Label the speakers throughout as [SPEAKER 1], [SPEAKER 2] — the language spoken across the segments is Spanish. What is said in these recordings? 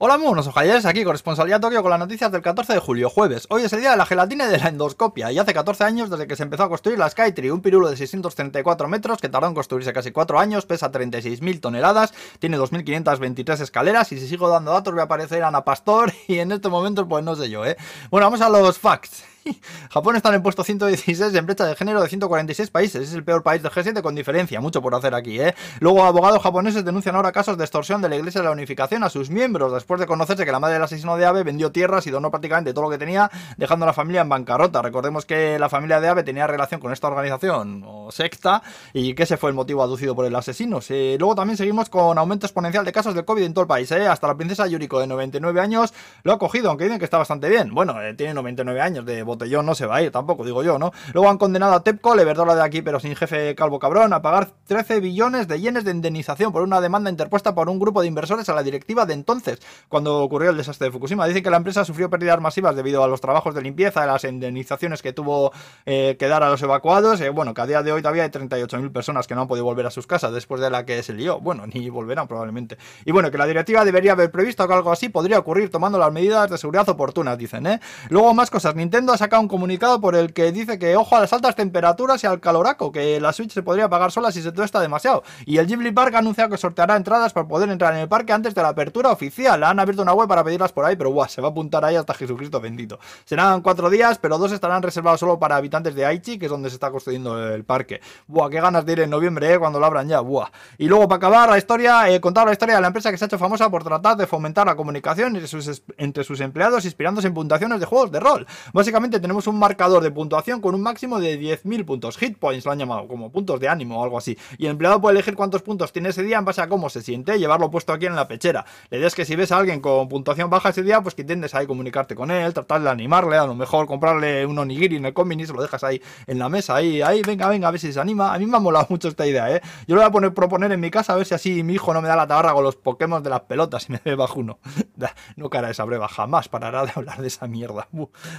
[SPEAKER 1] Hola, buenos ojalles, aquí corresponsalía Tokio con las noticias del 14 de julio, jueves. Hoy es el día de la gelatina y de la endoscopia, y hace 14 años desde que se empezó a construir la Skytree, un pirulo de 634 metros que tardó en construirse casi 4 años, pesa 36.000 toneladas, tiene 2.523 escaleras, y si sigo dando datos voy a aparecer Ana Pastor, y en este momento pues no sé yo, ¿eh? Bueno, vamos a los facts. Japón está en el puesto 116 en brecha de género de 146 países. Es el peor país del G7 con diferencia. Mucho por hacer aquí, ¿eh? Luego, abogados japoneses denuncian ahora casos de extorsión de la Iglesia de la Unificación a sus miembros después de conocerse que la madre del asesino de Abe vendió tierras y donó prácticamente todo lo que tenía, dejando a la familia en bancarrota. Recordemos que la familia de Abe tenía relación con esta organización o secta y que ese fue el motivo aducido por el asesino. luego también seguimos con aumento exponencial de casos de COVID en todo el país, ¿eh? Hasta la princesa Yuriko de 99 años lo ha cogido, aunque dicen que está bastante bien. Bueno, eh, tiene 99 años de botellón, no se va a ir tampoco, digo yo, ¿no? Luego han condenado a Tepco, Leberdora de aquí, pero sin jefe calvo cabrón, a pagar 13 billones de yenes de indemnización por una demanda interpuesta por un grupo de inversores a la directiva de entonces, cuando ocurrió el desastre de Fukushima. Dicen que la empresa sufrió pérdidas masivas debido a los trabajos de limpieza, a las indemnizaciones que tuvo eh, que dar a los evacuados. Bueno, que a día de hoy todavía hay 38.000 personas que no han podido volver a sus casas después de la que se lió. Bueno, ni volverán probablemente. Y bueno, que la directiva debería haber previsto que algo así podría ocurrir tomando las medidas de seguridad oportunas, dicen, ¿eh? Luego más cosas. Nintendo ha sacado un comunicado por el que dice que ojo a las altas temperaturas y al caloraco, que la Switch se podría apagar sola si se tuesta demasiado. Y el Ghibli Park ha anunciado que sorteará entradas para poder entrar en el parque antes de la apertura oficial. Han abierto una web para pedirlas por ahí, pero buah, se va a apuntar ahí hasta Jesucristo bendito. Serán cuatro días, pero dos estarán reservados solo para habitantes de Aichi, que es donde se está construyendo el parque. Buah, qué ganas de ir en noviembre, eh, cuando lo abran ya, buah. Y luego para acabar la historia, eh, contar la historia de la empresa que se ha hecho famosa por tratar de fomentar la comunicación entre sus, empleados inspirándose en puntuaciones de juegos de rol. Básicamente tenemos un marcador de puntuación con un máximo de 10.000 puntos. Hit points lo han llamado, como puntos de ánimo o algo así. Y el empleado puede elegir cuántos puntos tiene ese día en base a cómo se siente llevarlo puesto aquí en la pechera. La idea es que si ves a alguien con puntuación baja ese día, pues que intentes ahí comunicarte con él, tratar de animarle, a lo mejor comprarle un onigiri en el combini, se lo dejas ahí en la mesa, ahí, ahí, venga, venga, a si se anima. A mí me ha molado mucho esta idea, ¿eh? Yo lo voy a poner, proponer en mi casa a ver si así mi hijo no me da la tabarra con los Pokémon de las pelotas y me ve bajo uno. no cara esa breva, jamás parará de hablar de esa mierda.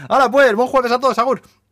[SPEAKER 1] Ahora pues, buen jueves a todos, Agur.